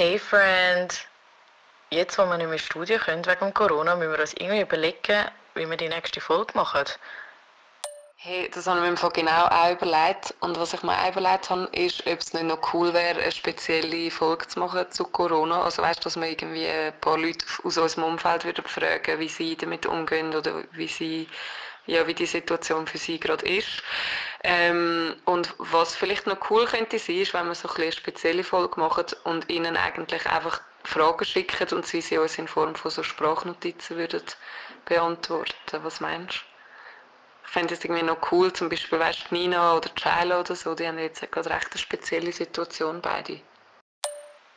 Hey Friend, jetzt wo wir nicht mehr Studio können wegen Corona, müssen wir uns irgendwie überlegen, wie wir die nächste Folge machen. Hey, das habe ich mir genau auch überlegt. Und was ich mir auch überlegt habe, ist, ob es nicht noch cool wäre, eine spezielle Folge zu machen zu Corona. Also weißt du, dass wir irgendwie ein paar Leute aus unserem Umfeld wieder fragen, wie sie damit umgehen oder wie sie ja, wie die Situation für sie gerade ist. Ähm, und was vielleicht noch cool könnte sein, ist, wenn wir so ein eine spezielle Folge machen und ihnen eigentlich einfach Fragen schicken und sie sie uns in Form von so Sprachnotizen würden beantworten. Was meinst du? Ich fände es irgendwie noch cool, zum Beispiel, weißt Nina oder Chila oder so, die haben jetzt gerade recht eine spezielle Situation beide.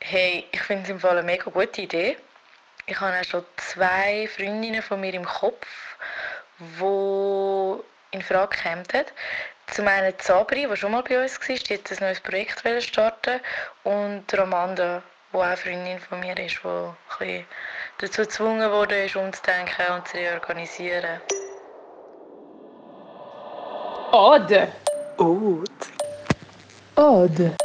Hey, ich finde es im Fall eine mega gute Idee. Ich habe auch schon zwei Freundinnen von mir im Kopf, die in Frage kämen. Zum einen Sabri, die schon mal bei uns war, die jetzt ein neues Projekt starten und Romanda, die auch eine Freundin von mir ist, die ein bisschen dazu gezwungen wurde, umzudenken und zu reorganisieren. Ode. Ode. Ode.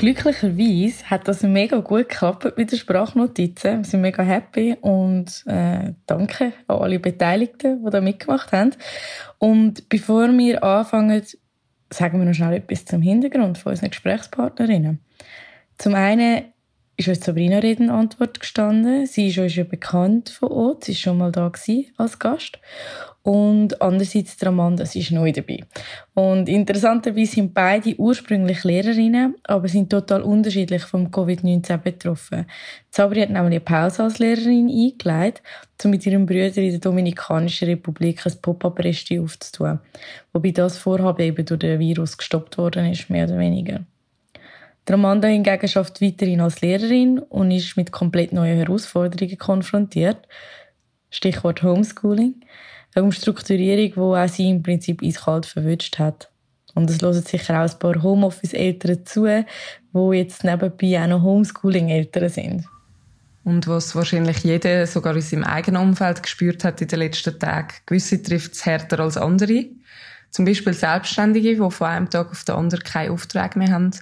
Glücklicherweise hat das mega gut geklappt mit den Sprachnotizen. Wir sind mega happy und äh, danke an alle Beteiligten, die da mitgemacht haben. Und bevor wir anfangen, sagen wir noch schnell etwas zum Hintergrund von unseren Gesprächspartnerinnen. Zum einen ist uns Sabrina Reden Antwort gestanden. Sie ist uns ja bekannt von uns, sie war schon mal da als Gast. Und andererseits der Amanda, sie ist neu dabei. Und interessanterweise sind beide ursprünglich Lehrerinnen, aber sind total unterschiedlich vom Covid-19 betroffen. Sabri hat nämlich eine Pause als Lehrerin eingeleitet, um mit ihrem Bruder in der Dominikanischen Republik ein Pop-up-Resti aufzutun. Wobei das Vorhaben eben durch den Virus gestoppt worden ist, mehr oder weniger. Der Amanda hingegen schafft weiterhin als Lehrerin und ist mit komplett neuen Herausforderungen konfrontiert. Stichwort Homeschooling eine Umstrukturierung, die auch sie im Prinzip eiskalt verwünscht hat. Und es hören sicher auch ein paar Homeoffice-Eltern zu, die jetzt nebenbei auch noch Homeschooling-Eltern sind. Und was wahrscheinlich jeder, sogar in seinem eigenen Umfeld, gespürt hat in den letzten Tagen. Gewisse trifft es härter als andere. Zum Beispiel Selbstständige, die von einem Tag auf den anderen keine Aufträge mehr haben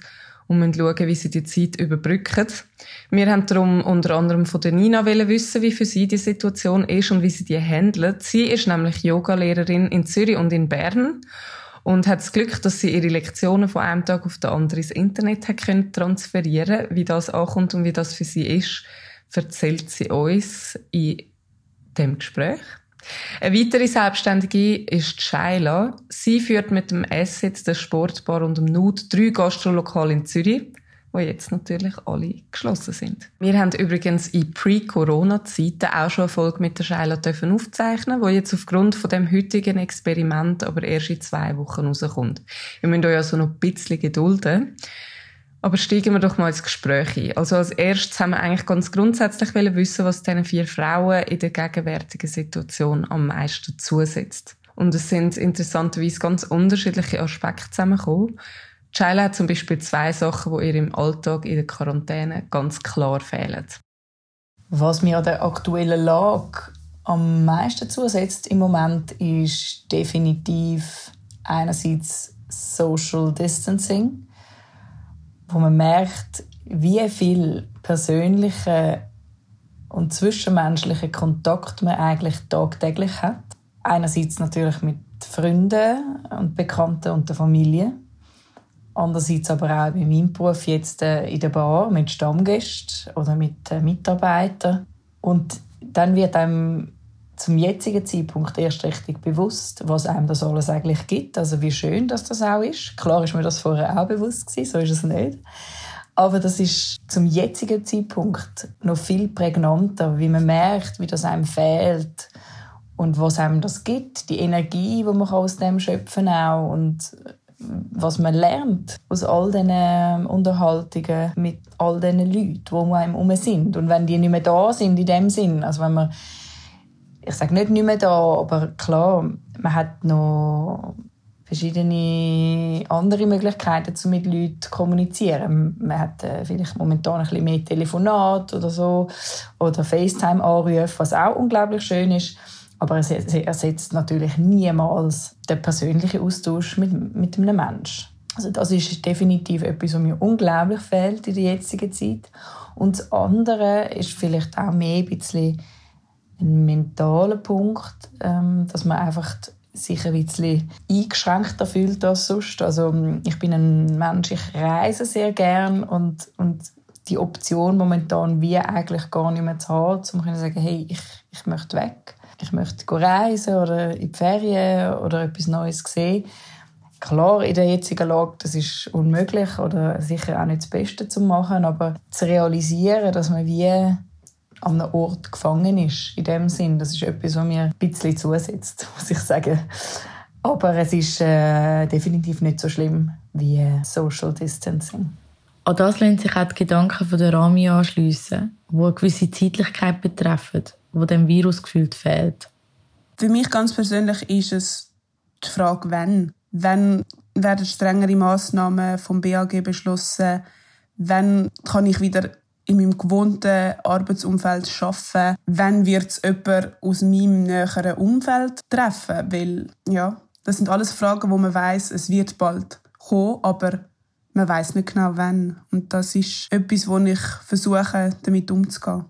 und müssen schauen, wie sie die Zeit überbrücken. Wir haben darum unter anderem von der Nina wissen, wie für sie die Situation ist und wie sie die handelt. Sie ist nämlich Yogalehrerin in Zürich und in Bern und hat das Glück, dass sie ihre Lektionen von einem Tag auf den anderen ins Internet hat können transferieren Wie das ankommt und wie das für sie ist, erzählt sie uns in dem Gespräch. Eine weitere Selbstständige ist Shaila. Sie führt mit dem Asset, der Sportbar und dem Nud drei Gastrolokale in Zürich, wo jetzt natürlich alle geschlossen sind. Wir haben übrigens in Pre-Corona-Zeiten auch schon eine Folge mit der Shaila dürfen aufzeichnen, wo jetzt aufgrund von dem heutigen Experiment aber erst in zwei Wochen rauskommt. Wir müssen euch also noch ein bisschen gedulden. Aber steigen wir doch mal ins Gespräch ein. Also als erstes haben wir eigentlich ganz grundsätzlich wissen, was diesen vier Frauen in der gegenwärtigen Situation am meisten zusetzt. Und es sind interessanterweise ganz unterschiedliche Aspekte zusammengekommen. Chayla hat zum Beispiel zwei Sachen, die ihr im Alltag in der Quarantäne ganz klar fehlen. Was mir an der aktuellen Lage am meisten zusetzt im Moment ist definitiv einerseits Social Distancing wo man merkt, wie viel persönliche und zwischenmenschliche Kontakt man eigentlich tagtäglich hat. Einerseits natürlich mit Freunden und Bekannten und der Familie. Andererseits aber auch in meinem Beruf jetzt äh, in der Bar mit Stammgästen oder mit äh, Mitarbeitern. Und dann wird einem zum jetzigen Zeitpunkt erst richtig bewusst, was einem das alles eigentlich gibt. Also wie schön, dass das auch ist. Klar ist mir das vorher auch bewusst gewesen, so ist es nicht. Aber das ist zum jetzigen Zeitpunkt noch viel prägnanter, wie man merkt, wie das einem fehlt und was einem das gibt, die Energie, die man aus dem schöpfen kann auch und was man lernt aus all diesen Unterhaltungen mit all diesen Leuten, die um einem herum sind. Und wenn die nicht mehr da sind in dem Sinn, also wenn man ich sage nicht nicht mehr da, aber klar, man hat noch verschiedene andere Möglichkeiten, um mit Leuten zu kommunizieren. Man hat äh, vielleicht momentan ein bisschen mehr Telefonat oder so oder FaceTime-Anrufe, was auch unglaublich schön ist. Aber es ersetzt natürlich niemals den persönlichen Austausch mit, mit einem Menschen. Also das ist definitiv etwas, was mir unglaublich fehlt in der jetzigen Zeit. Und das andere ist vielleicht auch mehr ein bisschen ein mentaler Punkt, ähm, dass man einfach sich ein bisschen eingeschränkter fühlt als sonst. Also ich bin ein Mensch, ich reise sehr gern und, und die Option momentan wie eigentlich gar nicht mehr zu haben, um zu sagen, hey, ich, ich möchte weg, ich möchte reisen oder in die Ferien oder etwas Neues sehen. Klar, in der jetzigen Lage, das ist unmöglich oder sicher auch nicht das Beste zu machen, aber zu realisieren, dass man wie an einem Ort gefangen ist, in dem Sinn, das ist etwas, was mir ein bisschen zusetzt, muss ich sagen. Aber es ist äh, definitiv nicht so schlimm wie Social Distancing. An das lassen sich auch die Gedanken von der Rami anschliessen, die eine gewisse Zeitlichkeit betreffen, wo dem Virus gefühlt fehlt. Für mich ganz persönlich ist es die Frage, wann. Wann werden strengere Massnahmen vom BAG beschlossen? Wann kann ich wieder in meinem gewohnten Arbeitsumfeld arbeiten? Wann wird es jemand aus meinem näheren Umfeld treffen? Weil, ja, das sind alles Fragen, wo man weiß, es wird bald kommen, aber man weiß nicht genau wann. Und das ist etwas, wo ich versuche, damit umzugehen.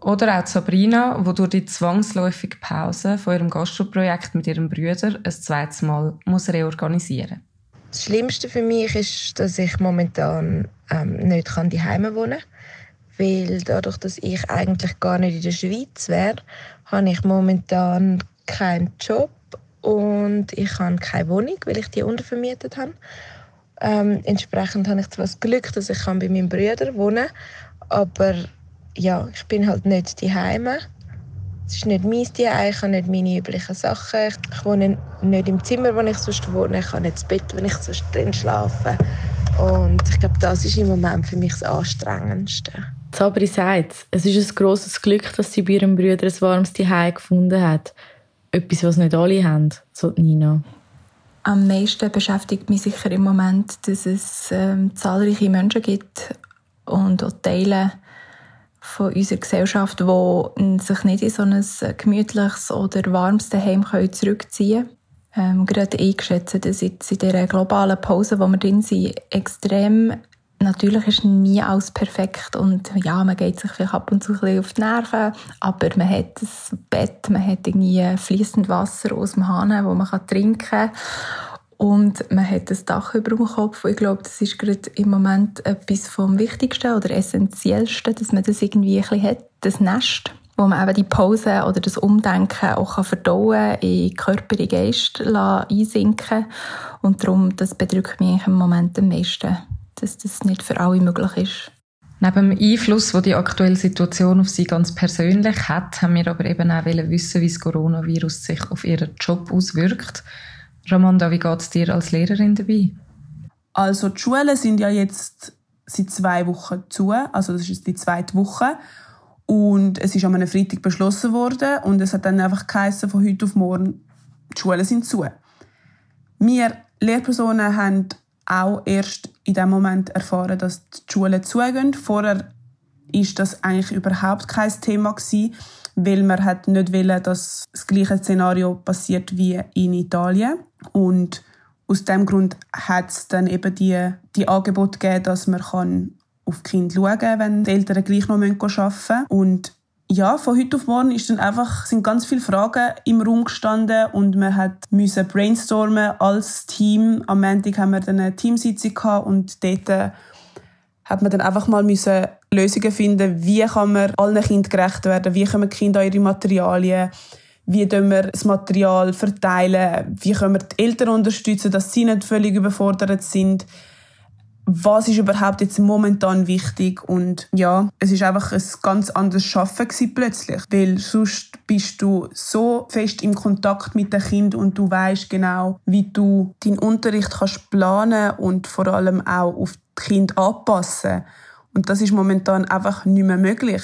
Oder auch Sabrina, die durch die zwangsläufige Pause von ihrem Gastroprojekt mit ihrem Bruder ein zweites Mal muss reorganisieren Das Schlimmste für mich ist, dass ich momentan ähm, nicht daheim wohnen kann. Weil dadurch, dass ich eigentlich gar nicht in der Schweiz wäre, habe ich momentan keinen Job und ich habe keine Wohnung, weil ich die untervermietet habe. Ähm, entsprechend habe ich zwar das Glück, dass ich bei meinem Bruder wohnen kann, aber ja, ich bin halt nicht die Heime. Es ist nicht mein Zuhause, ich habe nicht meine üblichen Sachen. Ich wohne nicht im Zimmer, wo ich sonst wohne. Ich habe nicht das Bett, wo ich sonst drin schlafe. Und ich glaube, das ist im Moment für mich das Anstrengendste. Sabri sagt, es ist ein grosses Glück, dass sie bei ihrem Bruder ein warmes Zuhause gefunden hat. Etwas, was nicht alle haben, so Nina. Am meisten beschäftigt mich sicher im Moment, dass es ähm, zahlreiche Menschen gibt und auch Teile von unserer Gesellschaft, die sich nicht in so ein gemütliches oder warmes Heim zurückziehen können. Ähm, gerade eingeschätzt, dass jetzt in dieser globalen Pause, wo wir drin sind, extrem Natürlich ist nie alles perfekt und ja, man geht sich vielleicht ab und zu ein bisschen auf die Nerven, aber man hat das Bett, man hat irgendwie fließend Wasser aus dem Hahn, wo man trinken kann. Und man hat das Dach über dem Kopf. Ich glaube, das ist gerade im Moment etwas vom Wichtigsten oder Essentiellsten, dass man das irgendwie ein bisschen hat, das Nest, wo man eben die Pause oder das Umdenken auch kann verdauen in Körper, in Geist einsinken. Und darum, das bedrückt mich im Moment am meisten, dass das nicht für alle möglich ist. Neben dem Einfluss, den die aktuelle Situation auf sie ganz persönlich hat, haben wir aber eben auch wissen, wie das Coronavirus sich auf ihren Job auswirkt. Ramanda, wie geht es dir als Lehrerin dabei? Also die Schulen sind ja jetzt seit zwei Wochen zu, also das ist die zweite Woche. Und es ist an einem Freitag beschlossen worden und es hat dann einfach geheißen, von heute auf morgen, die Schulen sind zu. Wir Lehrpersonen haben auch erst in dem Moment erfahren, dass die Schulen zugehen. Vorher ist das eigentlich überhaupt kein Thema gewesen, weil man hat nicht wollen, dass das gleiche Szenario passiert wie in Italien. Und aus dem Grund hat es dann eben die, die Angebote gegeben, dass man kann auf die Kinder schauen kann, wenn die Eltern gleich noch arbeiten müssen. Und ja, von heute auf morgen ist dann einfach, sind ganz viele Fragen im Raum gestanden und man hat müssen brainstormen als Team. Am Montag haben wir dann eine Teamsitzung gehabt und dort äh, hat man dann einfach mal müssen Lösungen finden, wie kann man allen Kindern gerecht werden, wie können die Kinder an ihre Materialien wie wir das Material verteilen, wie können wir die Eltern unterstützen, dass sie nicht völlig überfordert sind. Was ist überhaupt jetzt momentan wichtig? Und ja, es ist einfach ein ganz anderes Schaffen plötzlich, weil sonst bist du so fest im Kontakt mit dem Kind und du weißt genau, wie du deinen Unterricht kannst planen und vor allem auch auf die Kind anpassen. Und das ist momentan einfach nicht mehr möglich.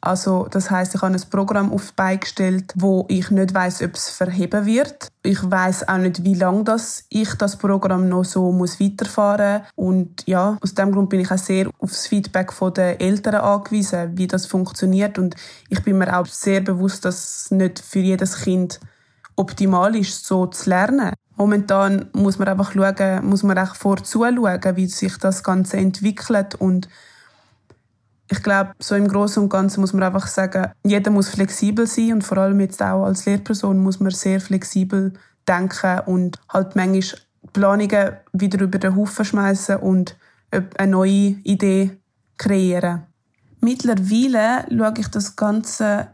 Also das heißt, ich habe ein Programm auf beigestellt, wo ich nicht weiß, ob es verheben wird. Ich weiß auch nicht, wie lange das ich das Programm noch so muss weiterfahren und ja, aus dem Grund bin ich auch sehr auf das Feedback der Eltern angewiesen, wie das funktioniert und ich bin mir auch sehr bewusst, dass es nicht für jedes Kind optimal ist, so zu lernen. Momentan muss man einfach schauen, muss man auch vorzuschauen, wie sich das Ganze entwickelt und ich glaube, so im Großen und Ganzen muss man einfach sagen, jeder muss flexibel sein und vor allem jetzt auch als Lehrperson muss man sehr flexibel denken und halt manchmal Planungen wieder über den Haufen schmeißen und eine neue Idee kreieren. Mittlerweile schaue ich das Ganze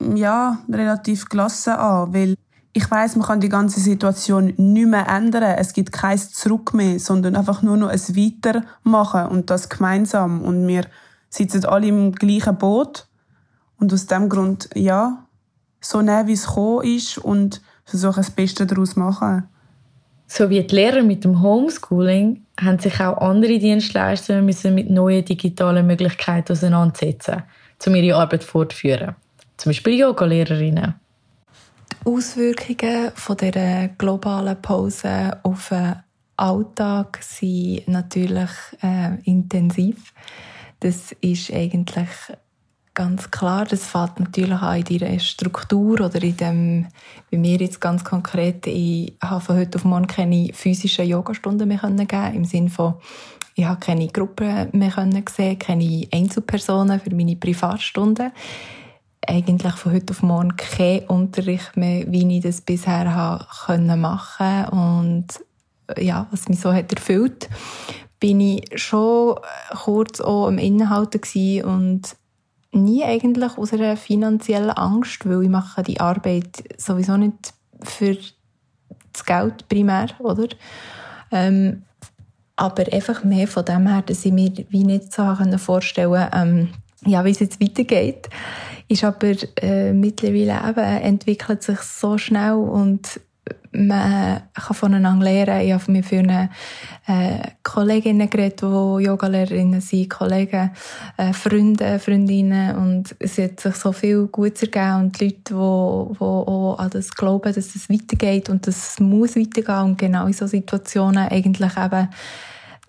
ja, relativ gelassen an, weil ich weiß, man kann die ganze Situation nicht mehr ändern. Es gibt kein Zurück mehr, sondern einfach nur noch ein Weitermachen und das gemeinsam. Und wir sitzen alle im gleichen Boot. Und aus dem Grund, ja, so nehmen, wie es gekommen ist und versuchen, das Beste daraus zu machen. So wie die Lehrer mit dem Homeschooling haben sich auch andere Dienstleister müssen mit neuen digitalen Möglichkeiten auseinandersetzen, um ihre Arbeit fortzuführen. Zum Beispiel Yoga-Lehrerinnen. Die Auswirkungen von dieser globalen Pause auf den Alltag sind natürlich äh, intensiv. Das ist eigentlich ganz klar. Das fällt natürlich auch in ihrer Struktur oder in dem, wie mir jetzt ganz konkret, ich habe von heute auf morgen keine physischen Yogastunden mehr geben im Sinne von, ich habe keine Gruppen mehr sehen, keine Einzelpersonen für meine Privatstunden. Eigentlich von heute auf morgen kein Unterricht mehr, wie ich das bisher habe machen und ja, was mich so hat erfüllt bin ich schon kurz auch am Innehalten und nie eigentlich aus einer finanziellen Angst, weil ich mache die Arbeit sowieso nicht für das Geld primär, oder? Ähm, aber einfach mehr von dem her, dass ich mir wie nicht so vorstellen ähm, ja, wie es jetzt weitergeht. Ist aber äh, mittlerweile eben, entwickelt sich so schnell und man kann voneinander lernen. Ich habe mit vielen äh, Kolleginnen geredet, die Yogalehrerinnen sind, Kollegen, äh, Freunde, Freundinnen. Und es hat sich so viel Gutes ergeben. Und die Leute, die, die auch an das glauben, dass es weitergeht und dass es muss weitergehen. Und genau in solchen Situationen eigentlich eben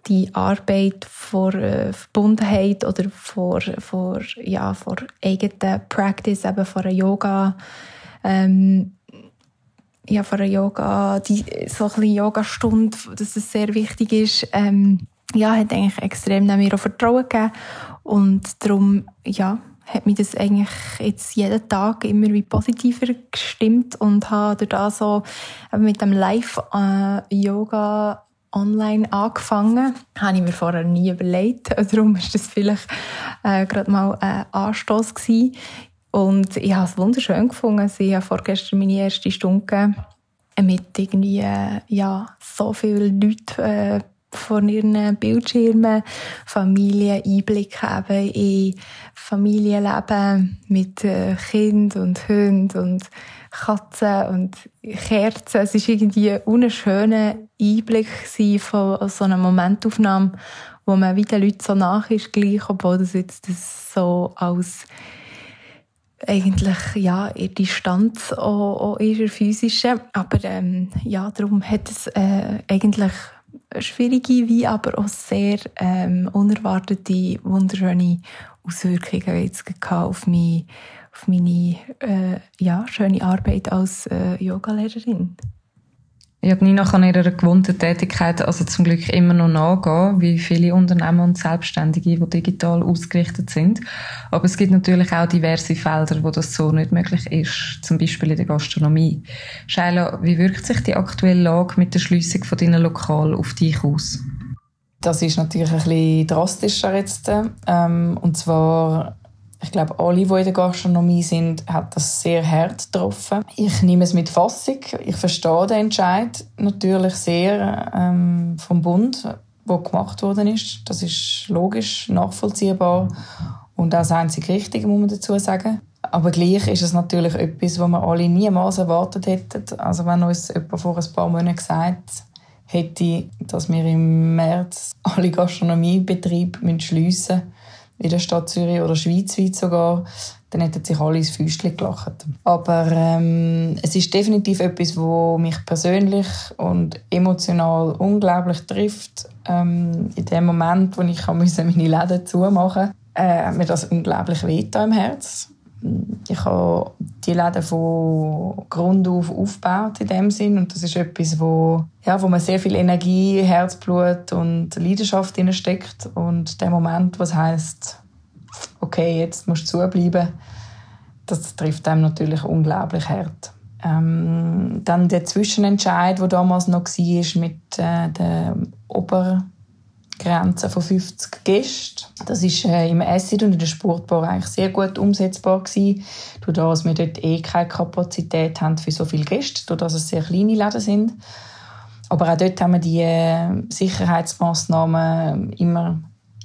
die Arbeit vor äh, Verbundenheit oder vor, vor, ja, vor eigenen Practice, eben vor Yoga, ähm, ja, von einer Yoga, die, so ein Yogastunde, dass es sehr wichtig ist, ähm, ja, hat eigentlich extrem mir auch Vertrauen gegeben. Und darum, ja, hat mich das eigentlich jetzt jeden Tag immer wie positiver gestimmt und habe da so mit dem Live-Yoga äh, online angefangen. Habe ich mir vorher nie überlegt. Darum ist das vielleicht äh, gerade mal ein Anstoß gewesen. Und ich habe es wunderschön gefunden. Ich habe vorgestern meine erste Stunde mit irgendwie, äh, ja, so vielen Leuten äh, vor ihren Bildschirmen, Familie Einblick haben in Familienleben mit äh, Kind und Hund und Katzen und Kerzen. Es war irgendwie ein schöner Einblick von so einer Momentaufnahme, wo man wieder Leuten so nach ist, gleich, obwohl das jetzt das so als eigentlich ja in Distanz auch, auch in der physischen. Aber ähm, ja, darum hat es äh, eigentlich schwierige, wie aber auch sehr ähm, unerwartete, wunderschöne Auswirkungen jetzt auf, mich, auf meine äh, ja, schöne Arbeit als äh, Yogalehrerin. Ich habe Nina kann ihrer gewohnten Tätigkeit also zum Glück immer noch nachgehen, wie viele Unternehmen und Selbstständige, die digital ausgerichtet sind. Aber es gibt natürlich auch diverse Felder, wo das so nicht möglich ist, zum Beispiel in der Gastronomie. Shaila, wie wirkt sich die aktuelle Lage mit der Schließung von deinen Lokal auf dich aus? Das ist natürlich ein bisschen drastischer jetzt. Ähm, und zwar ich glaube, alle, die in der Gastronomie sind, hat das sehr hart getroffen. Ich nehme es mit Fassung. Ich verstehe den Entscheid natürlich sehr ähm, vom Bund, wo gemacht worden ist. Das ist logisch, nachvollziehbar und auch das einzig Richtige, muss man dazu sagen. Aber gleich ist es natürlich etwas, was wir alle niemals erwartet hätten. Also wenn uns jemand vor ein paar Monaten gesagt hätte, dass wir im März alle Gastronomiebetriebe schliessen müssen, in der Stadt Zürich oder schweizweit sogar, dann hätten sich alle ins Füßchen gelacht. Aber ähm, es ist definitiv etwas, wo mich persönlich und emotional unglaublich trifft. Ähm, in dem Moment, wo ich meine Läden zumachen musste, äh, hat mir das unglaublich weh im Herz. Ich habe die Läden von Grund auf aufgebaut in dem Sinn und das ist etwas, wo, ja, wo man sehr viel Energie, Herzblut und Leidenschaft steckt und der Moment, was heißt, okay, jetzt musst du zubleiben, das trifft einem natürlich unglaublich hart. Ähm, dann der Zwischenentscheid, der damals noch war mit äh, der Obergrenze von 50 Gästen. Das ist äh, im Acid und in der Sportbar eigentlich sehr gut umsetzbar gewesen, dadurch, dass wir dort eh keine Kapazität haben für so viele Gäste, dadurch, dass es sehr kleine Läden sind. Aber auch dort haben wir die äh, Sicherheitsmaßnahmen immer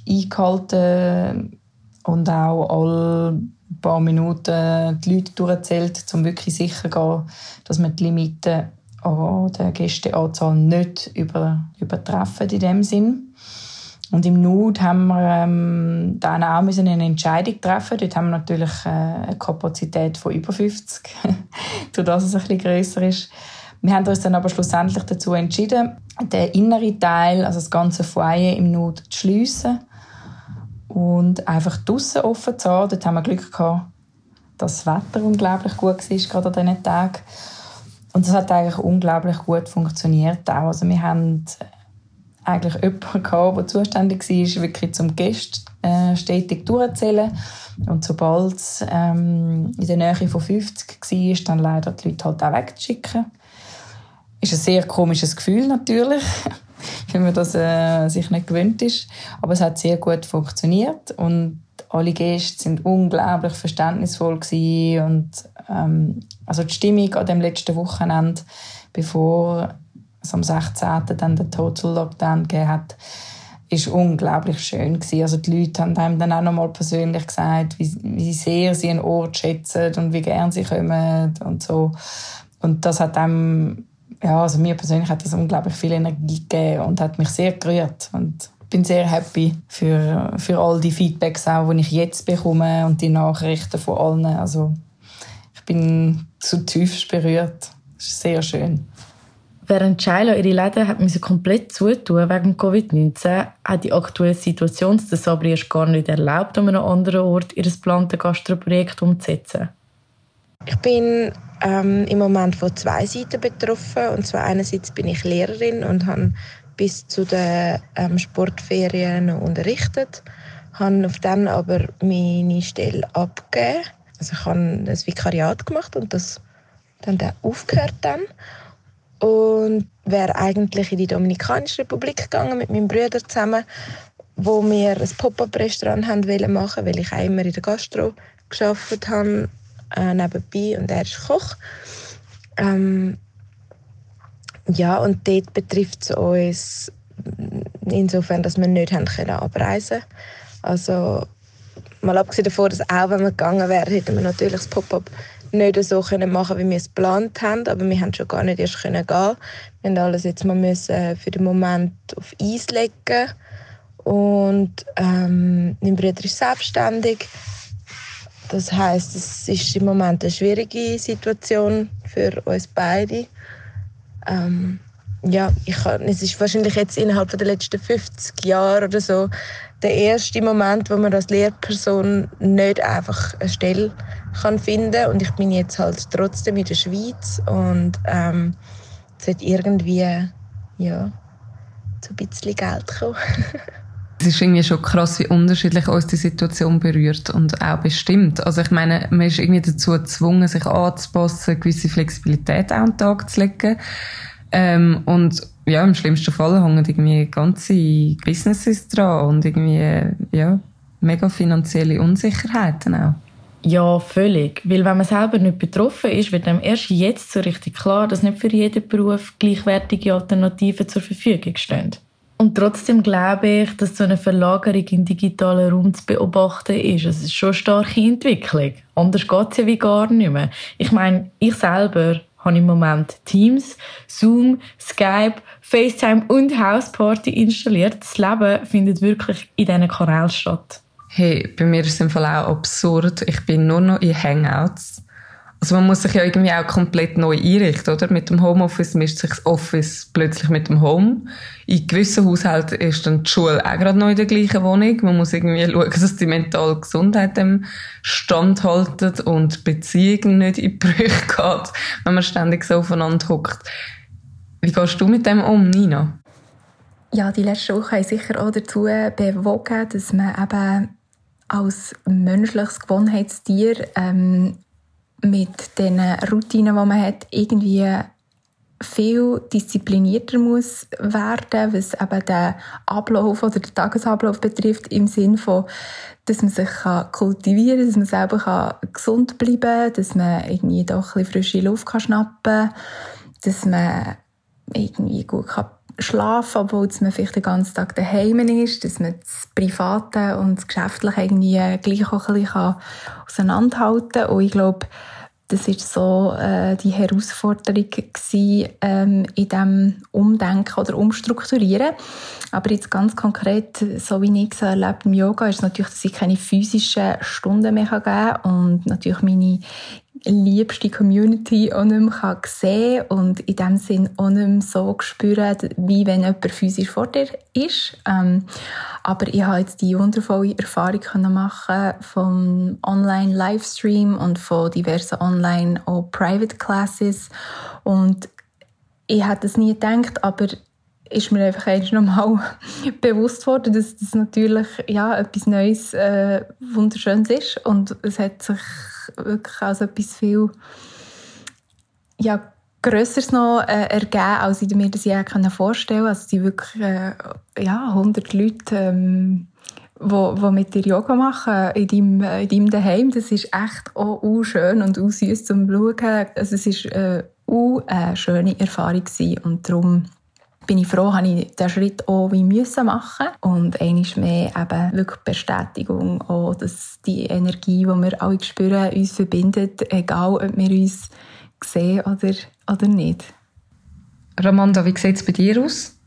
eingehalten und auch alle paar Minuten die Leute durchzählt, um wirklich sicher zu gehen, dass wir die Limite an der Gästeanzahl nicht über, übertreffen in dem Sinn. Und im Nut haben wir ähm, dann auch müssen eine Entscheidung treffen. Dort haben wir natürlich äh, eine Kapazität von über 50, dadurch, dass es ein bisschen grösser ist. Wir haben uns dann aber schlussendlich dazu entschieden, den inneren Teil, also das ganze Foyer im Nut zu schliessen und einfach draußen offen zu haben. Dort haben wir Glück gehabt, dass das Wetter unglaublich gut war, gerade an diesen Tagen. Und das hat eigentlich unglaublich gut funktioniert auch. Also wir haben eigentlich jemanden gehabt, der zuständig war, wirklich zum Gäste äh, stetig durchzählen. Und sobald es ähm, in der Nähe von 50 war, dann leider die Leute halt auch wegzuschicken. Ist ein sehr komisches Gefühl natürlich. wenn man das äh, sich nicht gewöhnt ist. Aber es hat sehr gut funktioniert und alle Gäste sind unglaublich verständnisvoll gewesen und ähm, also die Stimmung an dem letzten Wochenende, bevor es am 16. dann den Total Lockdown gegeben hat, ist unglaublich schön gewesen. Also die Leute haben einem dann auch noch mal persönlich gesagt, wie, wie sehr sie einen Ort schätzen und wie gern sie kommen und so. Und das hat einem ja, also mir persönlich hat das unglaublich viel Energie gegeben und hat mich sehr gerührt. Und ich bin sehr happy für, für all die Feedbacks auch, die ich jetzt bekomme und die Nachrichten von allen. Also ich bin zutiefst berührt. Das ist sehr schön. Während Shiloh ihre Läden hat müssen komplett zutun wegen Covid-19, hat die aktuelle Situation das Sabri erst gar nicht erlaubt, an einem anderen Ort ihr geplantes Gastroprojekt umzusetzen. Ich bin ähm, im Moment von zwei Seiten betroffen. Und zwar einerseits bin ich Lehrerin und habe bis zu den ähm, Sportferien unterrichtet, habe auf dann aber meine Stelle abgegeben. Also ich habe ein Vikariat gemacht und das dann aufgehört dann und wäre eigentlich in die Dominikanische Republik gegangen mit meinem Bruder zusammen, wo wir ein Pop-up-Restaurant haben wollen machen, weil ich auch immer in der Gastro geschafft habe äh, nebenbei und er ist Koch. Ähm, ja, und dort betrifft es uns insofern, dass wir nicht haben können abreisen Also mal abgesehen davon, dass auch wenn wir gegangen wären, hätten wir natürlich das Pop-up nicht so können machen, wie wir es geplant haben, aber wir haben schon gar nicht erst gehen. Wir haben alles jetzt mal müssen für den Moment auf Eis legen und ähm, mein Bruder ist selbstständig das heißt, es ist im Moment eine schwierige Situation für uns beide. Ähm, ja, ich kann, es ist wahrscheinlich jetzt innerhalb der letzten 50 Jahre oder so der erste Moment, wo man als Lehrperson nicht einfach eine Stelle kann finden und ich bin jetzt halt trotzdem in der Schweiz und ähm, es wird irgendwie ja zu ein bisschen Geld kommen. Es ist irgendwie schon krass, wie unterschiedlich uns die Situation berührt und auch bestimmt. Also ich meine, man ist irgendwie dazu gezwungen, sich anzupassen, gewisse Flexibilität auch an den Tag zu legen. Ähm, und ja, im schlimmsten Fall hängen irgendwie ganze Businesses dran und irgendwie, ja, mega finanzielle Unsicherheiten auch. Ja, völlig. Weil wenn man selber nicht betroffen ist, wird einem erst jetzt so richtig klar, dass nicht für jeden Beruf gleichwertige Alternativen zur Verfügung stehen. Und trotzdem glaube ich, dass so eine Verlagerung in digitalen Raum zu beobachten ist. Es ist schon eine starke Entwicklung. Anders geht es ja wie gar nicht mehr. Ich meine, ich selber habe im Moment Teams, Zoom, Skype, FaceTime und Houseparty installiert. Das Leben findet wirklich in diesen Kanälen statt. Hey, bei mir ist es im Fall auch absurd. Ich bin nur noch in Hangouts. Also man muss sich ja irgendwie auch komplett neu einrichten, oder? Mit dem Homeoffice mischt sich das Office plötzlich mit dem Home. In gewissen Haushalten ist dann die Schule auch gerade noch in der gleichen Wohnung. Man muss irgendwie schauen, dass die mentale Gesundheit dem standhaltet und Beziehungen nicht in Brüche geht, wenn man ständig so aufeinander hockt. Wie gehst du mit dem um, Nina? Ja, die letzten Wochen haben sicher auch dazu bewogen, dass man eben als menschliches Gewohnheitstier ähm, mit den Routinen, die man hat, irgendwie viel disziplinierter muss werden, was eben den Ablauf oder den Tagesablauf betrifft, im Sinne von, dass man sich kultivieren kann, dass man selber gesund bleiben kann, dass man irgendwie doch ein bisschen frische Luft schnappen kann, dass man irgendwie gut kann schlafen, obwohl man vielleicht den ganzen Tag daheim ist, dass man das Private und das Geschäftliche irgendwie gleich auch ein bisschen auseinanderhalten kann. Und ich glaube, das war so äh, die Herausforderung gewesen, ähm, in diesem Umdenken oder Umstrukturieren. Aber jetzt ganz konkret, so wie ich es erlebt im Yoga, ist es natürlich, dass ich keine physischen Stunden mehr geben kann und natürlich meine liebste Community auch nicht mehr sehen und in dem Sinn auch nicht mehr so spüren, wie wenn jemand physisch vor dir ist. Ähm, aber ich habe jetzt die wundervolle Erfahrung machen vom Online-Livestream und von diversen Online- auch Private Classes und ich hätte es nie gedacht, aber ist mir einfach einmal nochmal bewusst worden, dass das natürlich ja, etwas Neues, äh, Wunderschönes ist und es hat sich wirklich als etwas viel ja, Grösseres noch äh, ergeben, als ich mir das je vorstellen konnte. Also die wirklich äh, ja, 100 Leute, ähm, mit dir Yoga machen in deinem, äh, in deinem Daheim, das ist echt auch schön und uh, süß zum Schauen. Also es war äh, eine schöne Erfahrung und darum bin ich froh, habe ich diesen Schritt auch wie müssen machen und eines mehr eben wirklich Bestätigung, auch, dass die Energie, die wir alle spüren, uns verbindet, egal ob wir uns sehen oder, oder nicht. Ramanda, wie sieht es bei dir aus?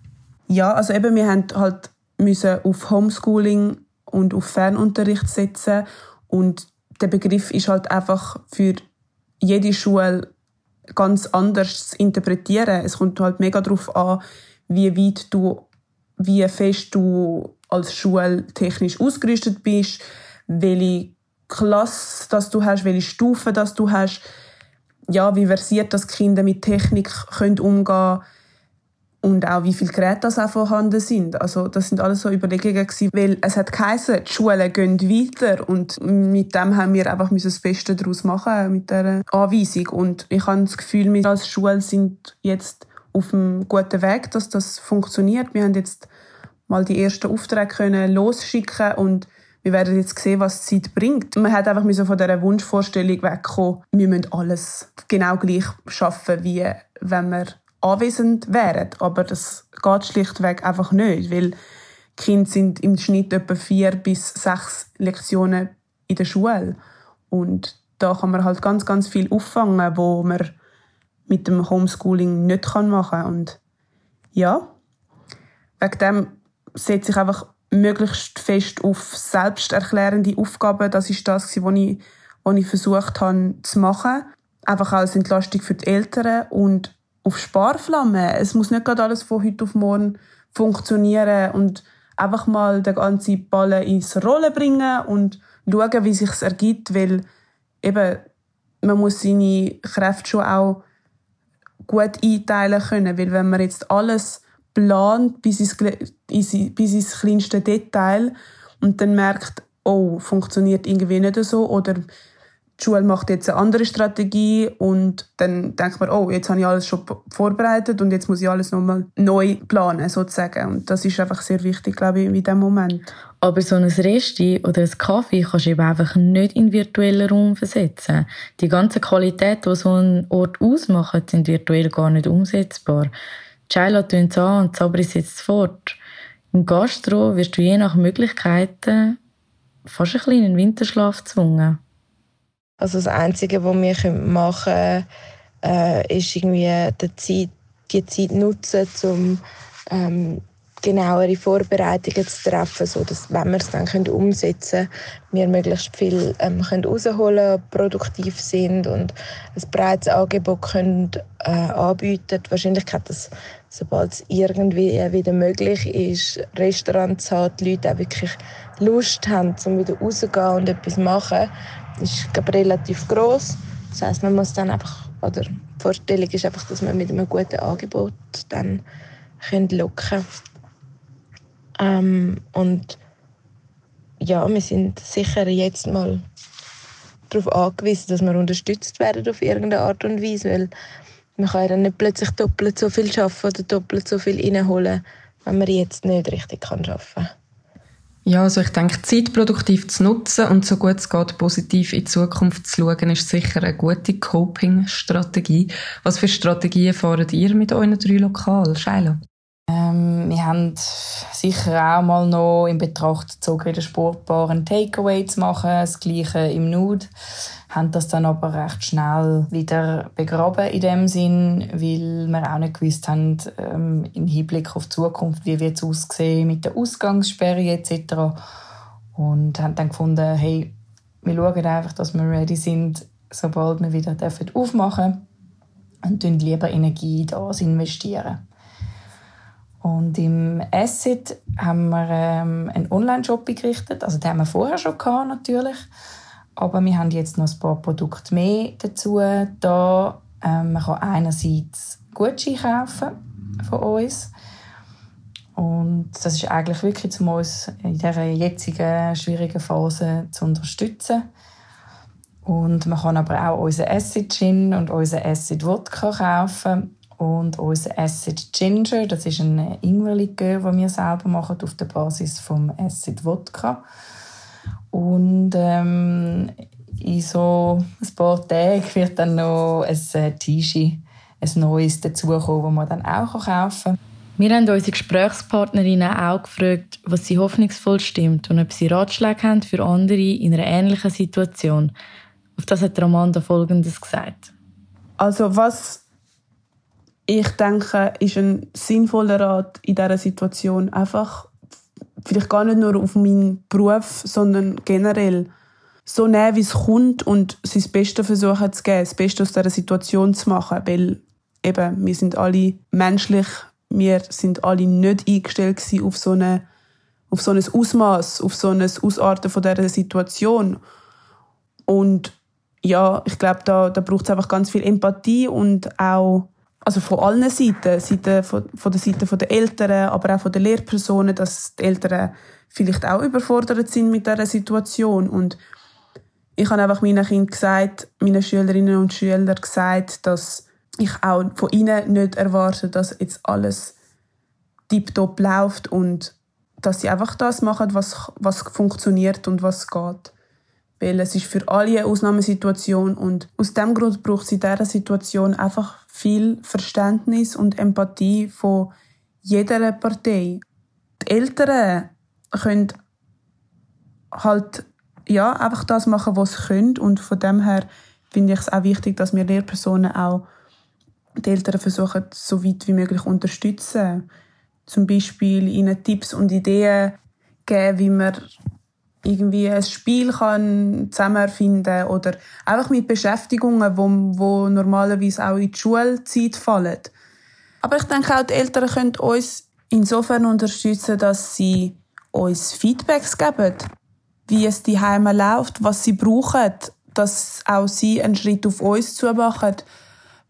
Ja, also eben, wir haben halt müssen auf Homeschooling und auf Fernunterricht setzen und der Begriff ist halt einfach für jede Schule ganz anders zu interpretieren. Es kommt halt mega darauf an, wie weit du, wie fest du als Schule technisch ausgerüstet bist, welche Klasse das du hast, welche Stufe das du hast, ja, wie versiert das Kinder mit Technik können umgehen und auch wie viele Geräte das auch vorhanden sind. Also das sind alles so Überlegungen gewesen, weil es hat geheißen, die Schulen gehen weiter und mit dem haben wir einfach das Beste daraus machen mit der Anweisung und ich habe das Gefühl, wir als Schule sind jetzt auf einem guten Weg, dass das funktioniert. Wir haben jetzt mal die ersten Aufträge können losschicken und wir werden jetzt sehen, was die Zeit bringt. Man hat einfach von dieser Wunschvorstellung wegkommen, wir müssen alles genau gleich schaffen, wie wenn wir anwesend wären. Aber das geht schlichtweg einfach nicht, weil Kinder sind im Schnitt etwa vier bis sechs Lektionen in der Schule. Und da kann man halt ganz, ganz viel auffangen, wo man mit dem Homeschooling nicht machen kann. Und ja, wegen dem setze ich einfach möglichst fest auf selbsterklärende Aufgaben. Das ist das, was ich, was ich versucht habe zu machen. Einfach als Entlastung für die Eltern und auf Sparflammen. Es muss nicht gerade alles von heute auf morgen funktionieren und einfach mal den ganzen Ball ins Rollen bringen und schauen, wie sich ergibt, weil eben man muss seine Kräfte schon auch gut einteilen können. Weil wenn man jetzt alles plant bis ins, bis ins kleinste Detail und dann merkt, oh, funktioniert irgendwie nicht so oder die Schule macht jetzt eine andere Strategie und dann denkt man, oh, jetzt habe ich alles schon vorbereitet und jetzt muss ich alles nochmal neu planen, sozusagen. Und das ist einfach sehr wichtig, glaube ich, in diesem Moment. Aber so ein Resti oder ein Kaffee kannst du eben einfach nicht in virtuellen Raum versetzen. Die ganzen Qualitäten, die so ein Ort ausmachen, sind virtuell gar nicht umsetzbar. Chila tönt es an und Sabri setzt fort. Im Gastro wirst du je nach Möglichkeiten fast ein bisschen in den Winterschlaf gezwungen. Also das Einzige, was wir machen können, äh, ist irgendwie die Zeit, die Zeit nutzen, um ähm, genauere Vorbereitungen zu treffen, sodass, wenn wir es dann können umsetzen können, wir möglichst viel ähm, können rausholen produktiv sind und ein breites Angebot können, äh, anbieten. Die Wahrscheinlichkeit, dass sobald es irgendwie wieder möglich ist, Restaurants haben, die Leute auch wirklich Lust haben, um wieder rauszugehen und etwas zu machen, ist glaube relativ groß. Das heißt, man muss dann einfach, oder die Vorstellung ist einfach, dass man mit einem guten Angebot dann locken ähm, Und ja, wir sind sicher jetzt mal darauf angewiesen, dass wir unterstützt werden auf irgendeine Art und Weise, weil man kann ja dann nicht plötzlich doppelt so viel arbeiten oder doppelt so viel reinholen, wenn man jetzt nicht richtig arbeiten kann. Ja, also ich denke, Zeit produktiv zu nutzen und so gut es geht, positiv in die Zukunft zu schauen, ist sicher eine gute Coping-Strategie. Was für Strategien fahrt ihr mit euren drei Lokalen, Sheila? Ähm, wir haben sicher auch mal noch in Betracht gezogen, in der Sportbar ein Takeaway zu machen, das Gleiche im Nude. Haben das dann aber recht schnell wieder begraben in dem Sinn, weil wir auch nicht gewusst haben, ähm, im Hinblick auf die Zukunft, wie wird es aussehen mit der Ausgangssperre etc. Und haben dann gefunden, hey, wir schauen einfach, dass wir ready sind, sobald wir wieder aufmachen dürfen und lieber Energie in das investieren. Und im Asset haben wir ähm, einen Online-Shop eingerichtet. Also den haben wir vorher schon gehabt, natürlich. Aber wir haben jetzt noch ein paar Produkte mehr dazu. Da ähm, man kann einerseits Gutscheine kaufen von uns. Und das ist eigentlich wirklich, um uns in dieser jetzigen schwierigen Phase zu unterstützen. Und man kann aber auch unseren Acid Gin und unseren Acid Wodka kaufen und unser Acid Ginger, das ist ein Ingwerlikör, den wir selber machen auf der Basis vom Acid Wodka. Und ähm, in so ein paar Tagen wird dann noch ein äh, Tischi, ein neues dazukommen, das man dann auch kaufen kann. Wir haben unsere Gesprächspartnerinnen auch gefragt, was sie hoffnungsvoll stimmt und ob sie Ratschläge haben für andere in einer ähnlichen Situation. Auf das hat Amanda Folgendes gesagt. Also was ich denke, ist ein sinnvoller Rat in dieser Situation einfach, vielleicht gar nicht nur auf meinen Beruf, sondern generell, so nehmen, wie es kommt und sein Bestes versuchen zu geben, das Beste aus dieser Situation zu machen, weil eben, wir sind alle menschlich, wir sind alle nicht eingestellt auf so eine auf so ein Ausmaß, auf so ein Ausarten von dieser Situation. Und ja, ich glaube, da, da braucht es einfach ganz viel Empathie und auch also von allen Seiten, Seite von, von der Seite der Eltern, aber auch von den Lehrpersonen, dass die Eltern vielleicht auch überfordert sind mit dieser Situation. Und ich habe einfach meinen Kindern gesagt, meinen Schülerinnen und Schülern gesagt, dass ich auch von ihnen nicht erwarte, dass jetzt alles tiptop läuft und dass sie einfach das machen, was, was funktioniert und was geht. Weil es ist für alle eine Ausnahmesituation und aus dem Grund braucht es in dieser Situation einfach viel Verständnis und Empathie von jeder Partei. Die Eltern können halt ja, einfach das machen, was sie können und von dem her finde ich es auch wichtig, dass wir Lehrpersonen auch die Eltern versuchen, so weit wie möglich zu unterstützen. Zum Beispiel ihnen Tipps und Ideen geben, wie man irgendwie ein Spiel kann zusammen erfinden oder einfach mit Beschäftigungen, wo, wo normalerweise auch in die Schulzeit fallen. Aber ich denke auch, die Eltern können uns insofern unterstützen, dass sie uns Feedbacks geben, wie es die Heime läuft, was sie brauchen, dass auch sie einen Schritt auf uns zu machen,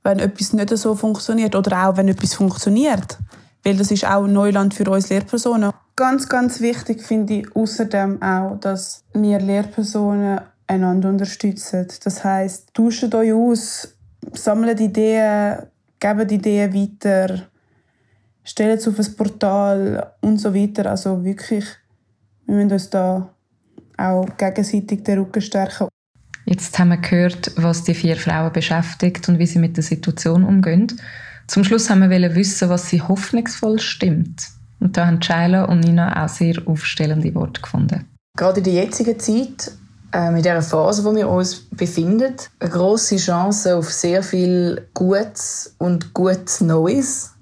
wenn etwas nicht so funktioniert oder auch wenn etwas funktioniert. Weil das ist auch Neuland für uns Lehrpersonen. Ganz, ganz wichtig finde ich außerdem auch, dass wir Lehrpersonen einander unterstützen. Das heißt, tauscht euch aus, sammelt Ideen, gebt Ideen weiter, stellt es auf ein Portal und so weiter. Also wirklich, wir müssen uns da auch gegenseitig den Rücken stärken. Jetzt haben wir gehört, was die vier Frauen beschäftigt und wie sie mit der Situation umgehen. Zum Schluss haben wir wissen, was sie hoffnungsvoll stimmt. Und da haben Shaila und Nina auch sehr aufstellende Worte gefunden. Gerade in der jetzigen Zeit, äh, in dieser Phase, wo wir uns befinden, eine große Chance auf sehr viel Gutes und Gutes Neues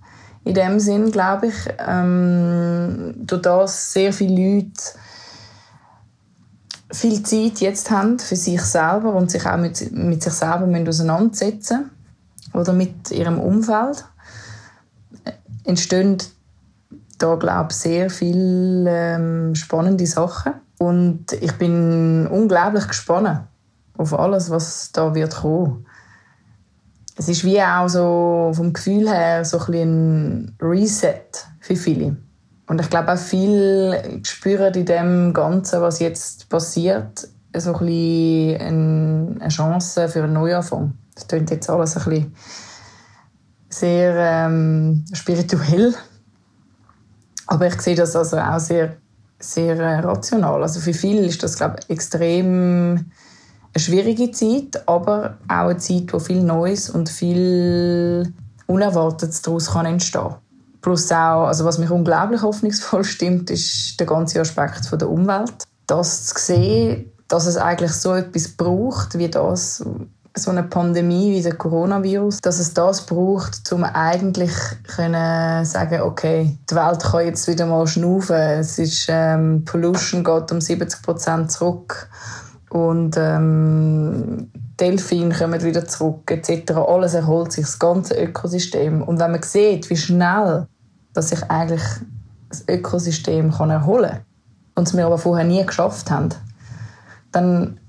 in dem Sinn, glaube ich. Ähm, durch das sehr viele Leute viel Zeit jetzt haben für sich selber und sich auch mit, mit sich selber müssen auseinandersetzen oder mit ihrem Umfeld entstehen da glaube ich sehr viele ähm, spannende Sachen und ich bin unglaublich gespannt auf alles, was da wird kommen. Es ist wie auch so vom Gefühl her so ein, ein Reset für viele. Und ich glaube auch viel spüren in dem Ganzen, was jetzt passiert, so ein eine Chance für einen Neuanfang. Das klingt jetzt alles ein bisschen sehr ähm, spirituell. Aber ich sehe das also auch sehr, sehr äh, rational. Also für viele ist das, glaube ich, extrem eine schwierige Zeit, aber auch eine Zeit, wo viel Neues und viel Unerwartetes daraus kann entstehen. Plus auch, also was mich unglaublich hoffnungsvoll stimmt, ist der ganze Aspekt von der Umwelt. Das zu sehen, dass es eigentlich so etwas braucht, wie das, so eine Pandemie wie der Coronavirus, dass es das braucht, um eigentlich können sagen, okay, die Welt kann jetzt wieder mal schnaufen. Es ist ähm, Pollution geht um 70 Prozent zurück und ähm, Delfine kommen wieder zurück etc. Alles erholt sich, das ganze Ökosystem. Und wenn man sieht, wie schnell dass sich eigentlich das Ökosystem kann erholen kann und es wir aber vorher nie geschafft haben, dann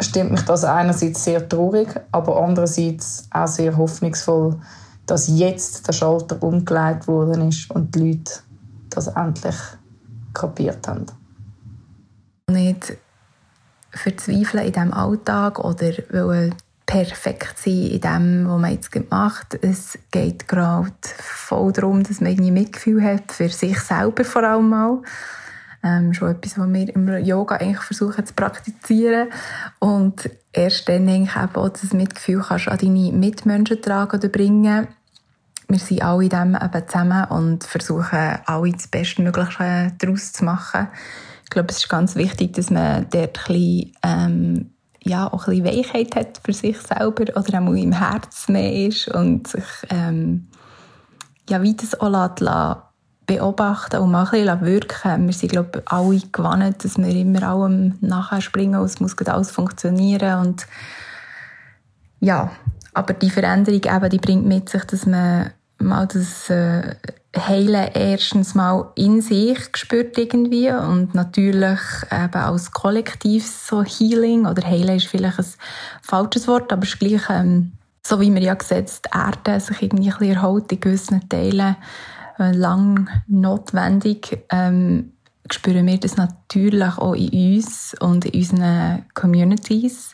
stimmt mich das einerseits sehr traurig, aber andererseits auch sehr hoffnungsvoll, dass jetzt der Schalter umgelegt worden ist und die Leute das endlich kapiert haben. Nicht verzweifeln in diesem Alltag oder perfekt sein in dem, was man jetzt macht. Es geht gerade voll darum, dass man irgendwie Mitgefühl hat für sich selber vor allem auch. Ähm, schon etwas, was wir im Yoga eigentlich versuchen zu praktizieren. Und erst dann eigentlich auch das Mitgefühl kannst an deine Mitmenschen tragen oder bringen. Wir sind alle in dem eben zusammen und versuchen, alle das Bestmögliche daraus zu machen. Ich glaube, es ist ganz wichtig, dass man dort ein bisschen, ähm, ja, auch ein bisschen Weichheit hat für sich selber oder auch im Herz mehr ist und sich ähm, ja, wie das auch lässt, beobachten und mal ein bisschen wirken Wir sind, glaube ich, alle gewohnt, dass wir immer allem nachher springen und es muss alles funktionieren und ja, aber die Veränderung eben, die bringt mit sich, dass man mal das äh, Heilen erstens mal in sich spürt irgendwie und natürlich eben als Kollektiv so Healing oder Heilen ist vielleicht ein falsches Wort, aber es ist gleich, ähm, so wie man ja sieht, die Erde sich irgendwie ein bisschen erholt in gewissen Teilen, lang notwendig, ähm, spüren wir das natürlich auch in uns und in unseren Communities.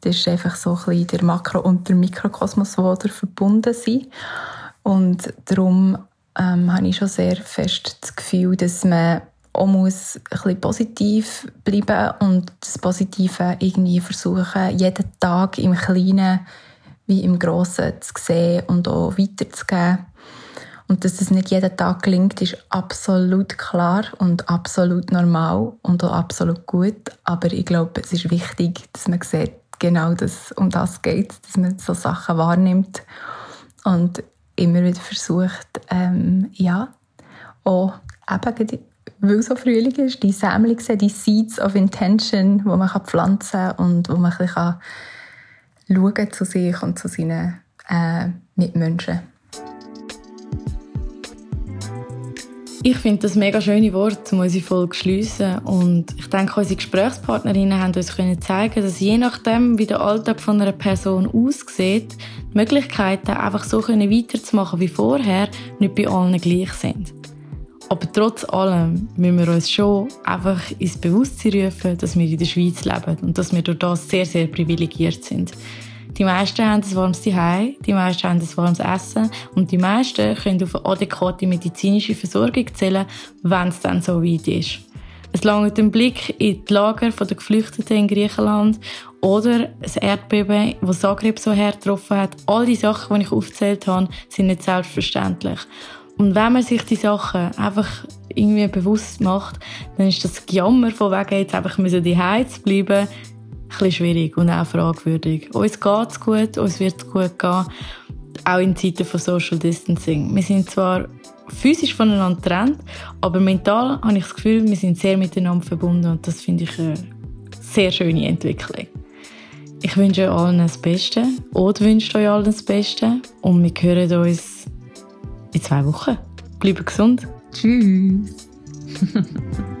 Das ist einfach so ein bisschen der Makro- und der Mikrokosmos, die verbunden sind. Und darum ähm, habe ich schon sehr fest das Gefühl, dass man auch muss ein bisschen positiv bleiben und das Positive irgendwie versuchen, jeden Tag im Kleinen wie im Grossen zu sehen und auch weiterzugeben. Und dass das nicht jeden Tag gelingt, ist absolut klar und absolut normal und auch absolut gut. Aber ich glaube, es ist wichtig, dass man sieht, genau das, um das geht, dass man so Sachen wahrnimmt. Und immer wieder versucht, ähm, ja, auch eben, weil so Frühling ist, die Sammlung die Seeds of Intention, wo man kann pflanzen kann und wo man ein bisschen schauen zu sich und zu seinen äh, Mitmenschen. Ich finde das mega schöne Wort, um unsere Folge zu schliessen. Und ich denke, unsere Gesprächspartnerinnen haben uns können zeigen, dass je nachdem, wie der Alltag von einer Person aussieht, die Möglichkeiten, einfach so weiterzumachen wie vorher, nicht bei allen gleich sind. Aber trotz allem müssen wir uns schon einfach ins Bewusstsein rufen, dass wir in der Schweiz leben und dass wir durch das sehr, sehr privilegiert sind. Die meisten haben ein warmes Zuhause, die meisten haben ein warmes Essen und die meisten können auf eine adäquate medizinische Versorgung zählen, wenn es dann so weit ist. Es langt ein Blick in die Lager der Geflüchteten in Griechenland oder das Erdbeben, das Zagreb so hart getroffen hat. All die Sachen, die ich aufgezählt habe, sind nicht selbstverständlich. Und wenn man sich die Sachen einfach irgendwie bewusst macht, dann ist das Gejammer von wegen jetzt einfach müssen die zu bleiben, bisschen schwierig und auch fragwürdig. Uns geht es gut, uns wird es gut gehen. auch in Zeiten von Social Distancing. Wir sind zwar physisch voneinander getrennt, aber mental habe ich das Gefühl, wir sind sehr miteinander verbunden und das finde ich eine sehr schöne Entwicklung. Ich wünsche euch allen das Beste. Ode wünscht euch allen das Beste und wir hören uns in zwei Wochen. Bleibt gesund. Tschüss.